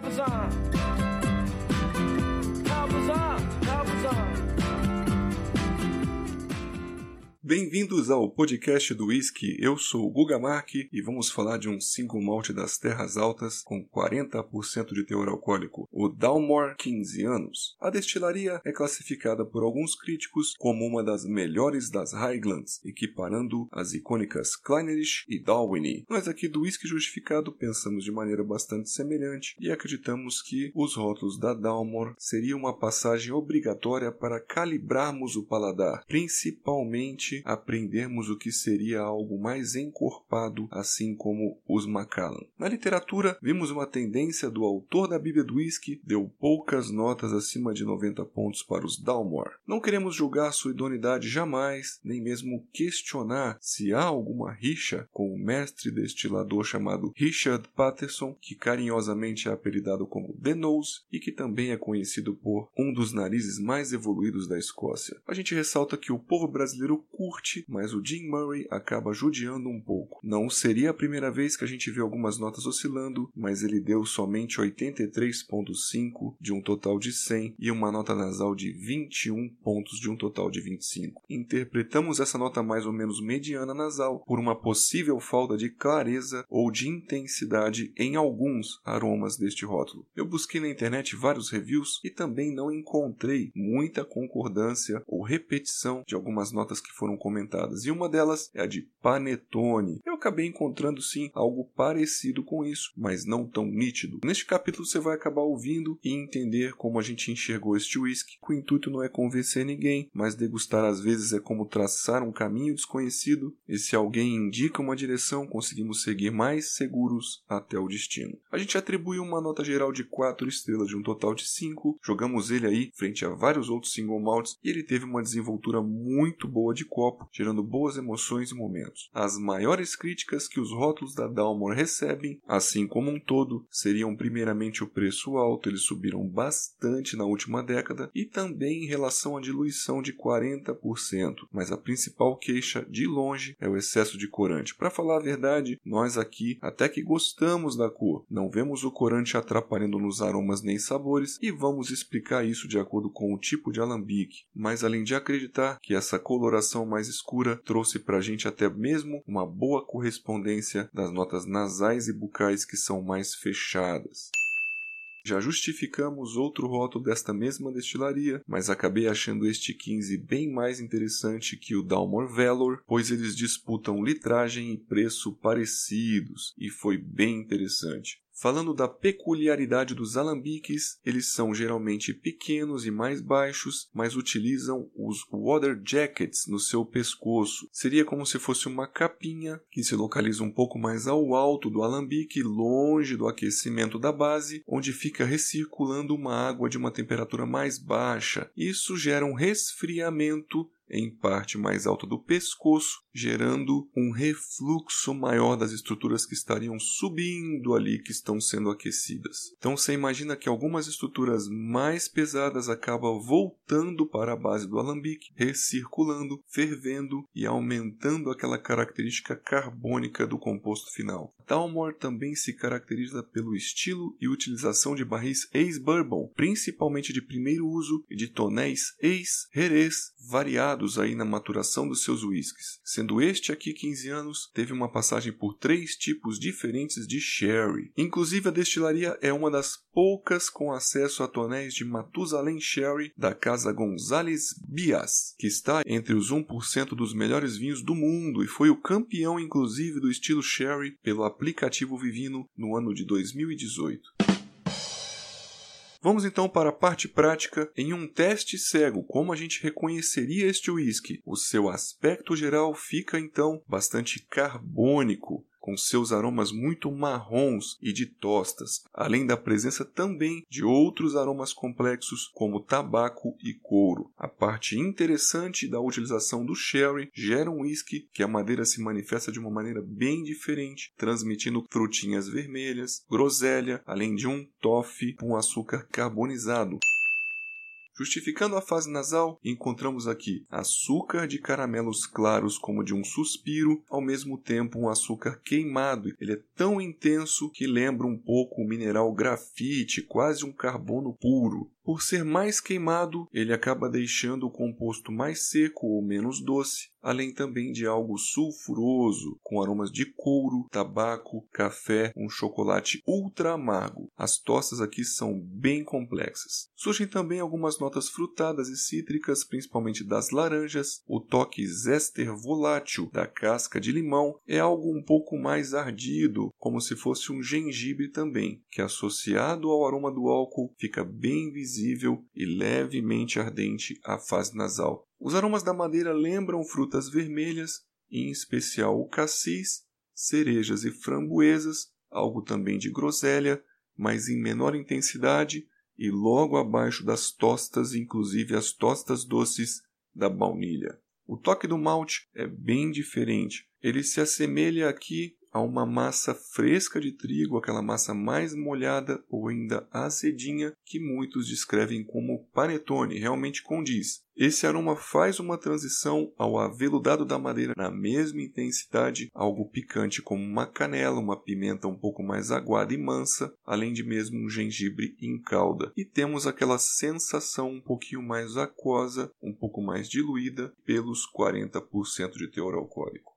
Galvazon. Bem-vindos ao podcast do Whisky. Eu sou o Guga Mark e vamos falar de um single malt das terras altas com 40% de teor alcoólico, o Dalmore 15 anos. A destilaria é classificada por alguns críticos como uma das melhores das Highlands, equiparando as icônicas Clynelish e Dalwhinnie. Nós aqui do Whisky Justificado pensamos de maneira bastante semelhante e acreditamos que os rótulos da Dalmore seriam uma passagem obrigatória para calibrarmos o paladar, principalmente aprendermos o que seria algo mais encorpado, assim como os Macallan. Na literatura, vimos uma tendência do autor da Bíblia do Whisky, deu poucas notas acima de 90 pontos para os Dalmore. Não queremos julgar sua idoneidade jamais, nem mesmo questionar se há alguma rixa com o mestre destilador chamado Richard Patterson, que carinhosamente é apelidado como The Nose e que também é conhecido por um dos narizes mais evoluídos da Escócia. A gente ressalta que o povo brasileiro curte, mas o Jim Murray acaba judiando um pouco. Não seria a primeira vez que a gente vê algumas notas oscilando, mas ele deu somente 83.5 de um total de 100 e uma nota nasal de 21 pontos de um total de 25. Interpretamos essa nota mais ou menos mediana nasal por uma possível falta de clareza ou de intensidade em alguns aromas deste rótulo. Eu busquei na internet vários reviews e também não encontrei muita concordância ou repetição de algumas notas que foram comentadas, e uma delas é a de panetone. Eu acabei encontrando sim algo parecido com isso, mas não tão nítido. Neste capítulo você vai acabar ouvindo e entender como a gente enxergou este whisky. O intuito não é convencer ninguém, mas degustar às vezes é como traçar um caminho desconhecido, e se alguém indica uma direção, conseguimos seguir mais seguros até o destino. A gente atribuiu uma nota geral de 4 estrelas de um total de 5, jogamos ele aí frente a vários outros single malts e ele teve uma desenvoltura muito boa de copo, gerando boas emoções e momentos. As maiores críticas que os rótulos da Dalmor recebem, assim como um todo, seriam primeiramente o preço alto, eles subiram bastante na última década, e também em relação à diluição de 40%, mas a principal queixa, de longe, é o excesso de corante. Para falar a verdade, nós aqui até que gostamos da cor, não vemos o corante atrapalhando nos aromas nem sabores, e vamos explicar isso de acordo com o tipo de alambique. Mas além de acreditar que essa coloração mais escura trouxe para a gente até mesmo uma boa correspondência das notas nasais e bucais que são mais fechadas. Já justificamos outro rótulo desta mesma destilaria, mas acabei achando este 15 bem mais interessante que o Dalmor Valor, pois eles disputam litragem e preço parecidos, e foi bem interessante. Falando da peculiaridade dos alambiques, eles são geralmente pequenos e mais baixos, mas utilizam os water jackets no seu pescoço. Seria como se fosse uma capinha que se localiza um pouco mais ao alto do alambique, longe do aquecimento da base, onde fica recirculando uma água de uma temperatura mais baixa. Isso gera um resfriamento em parte mais alta do pescoço, gerando um refluxo maior das estruturas que estariam subindo ali, que estão sendo aquecidas. Então você imagina que algumas estruturas mais pesadas acabam voltando para a base do alambique, recirculando, fervendo e aumentando aquela característica carbônica do composto final. Dalmore também se caracteriza pelo estilo e utilização de barris ex-bourbon, principalmente de primeiro uso e de tonéis ex-herês variados aí na maturação dos seus whiskies. Sendo este aqui 15 anos, teve uma passagem por três tipos diferentes de sherry. Inclusive a destilaria é uma das poucas com acesso a tonéis de Matusalém Sherry da casa Gonzales Bias, que está entre os 1% dos melhores vinhos do mundo e foi o campeão inclusive do estilo sherry pelo aplicativo Vivino no ano de 2018. Vamos então para a parte prática. Em um teste cego, como a gente reconheceria este whisky? O seu aspecto geral fica então bastante carbônico com seus aromas muito marrons e de tostas, além da presença também de outros aromas complexos como tabaco e couro. A parte interessante da utilização do sherry gera um whisky que a madeira se manifesta de uma maneira bem diferente, transmitindo frutinhas vermelhas, groselha, além de um toffee com açúcar carbonizado. Justificando a fase nasal, encontramos aqui açúcar de caramelos claros como de um suspiro, ao mesmo tempo um açúcar queimado. Ele é tão intenso que lembra um pouco o mineral grafite, quase um carbono puro. Por ser mais queimado, ele acaba deixando o composto mais seco ou menos doce, além também de algo sulfuroso, com aromas de couro, tabaco, café, um chocolate ultra amargo. As tostas aqui são bem complexas. Surgem também algumas notas frutadas e cítricas, principalmente das laranjas. O toque zester volátil da casca de limão é algo um pouco mais ardido, como se fosse um gengibre também, que associado ao aroma do álcool fica bem visível e levemente ardente à fase nasal. Os aromas da madeira lembram frutas vermelhas, em especial o cassis, cerejas e framboesas, algo também de groselha, mas em menor intensidade, e logo abaixo das tostas, inclusive as tostas doces da baunilha. O toque do malte é bem diferente. Ele se assemelha aqui a uma massa fresca de trigo, aquela massa mais molhada ou ainda azedinha, que muitos descrevem como panetone, realmente condiz. Esse aroma faz uma transição ao aveludado da madeira na mesma intensidade, algo picante como uma canela, uma pimenta um pouco mais aguada e mansa, além de mesmo um gengibre em calda. E temos aquela sensação um pouquinho mais aquosa, um pouco mais diluída, pelos 40% de teor alcoólico.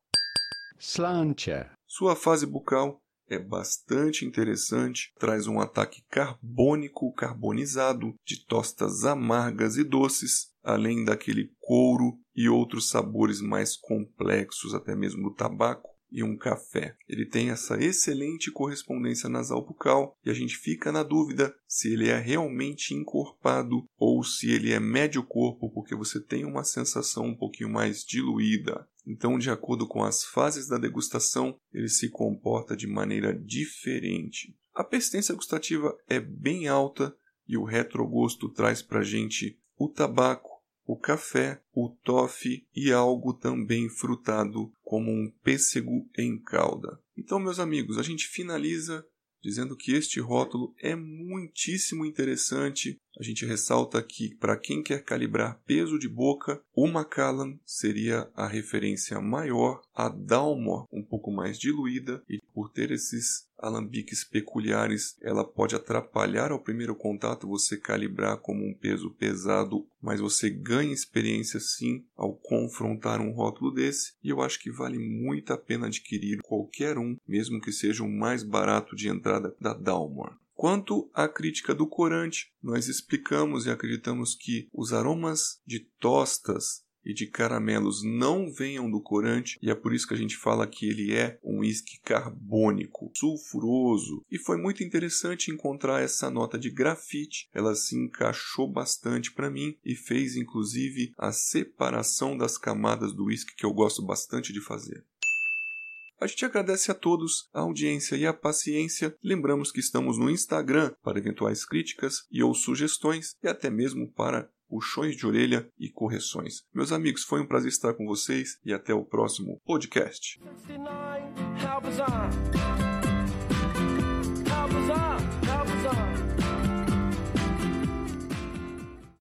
Slancher. Sua fase bucal é bastante interessante, traz um ataque carbônico carbonizado de tostas amargas e doces, além daquele couro e outros sabores mais complexos, até mesmo do tabaco e um café. Ele tem essa excelente correspondência nasal bucal e a gente fica na dúvida se ele é realmente encorpado ou se ele é médio corpo, porque você tem uma sensação um pouquinho mais diluída. Então, de acordo com as fases da degustação, ele se comporta de maneira diferente. A persistência gustativa é bem alta e o retrogosto traz para a gente o tabaco, o café, o toffee e algo também frutado como um pêssego em calda. Então, meus amigos, a gente finaliza dizendo que este rótulo é muitíssimo interessante. A gente ressalta que, para quem quer calibrar peso de boca, o Macallan seria a referência maior, a Dalmor um pouco mais diluída, e por ter esses alambiques peculiares, ela pode atrapalhar ao primeiro contato você calibrar como um peso pesado, mas você ganha experiência sim ao confrontar um rótulo desse, e eu acho que vale muito a pena adquirir qualquer um, mesmo que seja o mais barato de entrada da Dalmor. Quanto à crítica do corante, nós explicamos e acreditamos que os aromas de tostas e de caramelos não venham do corante, e é por isso que a gente fala que ele é um uísque carbônico, sulfuroso. E foi muito interessante encontrar essa nota de grafite, ela se encaixou bastante para mim e fez inclusive a separação das camadas do uísque que eu gosto bastante de fazer. A gente agradece a todos a audiência e a paciência. Lembramos que estamos no Instagram para eventuais críticas e ou sugestões e até mesmo para puxões de orelha e correções. Meus amigos, foi um prazer estar com vocês e até o próximo podcast. 69, how bizarre.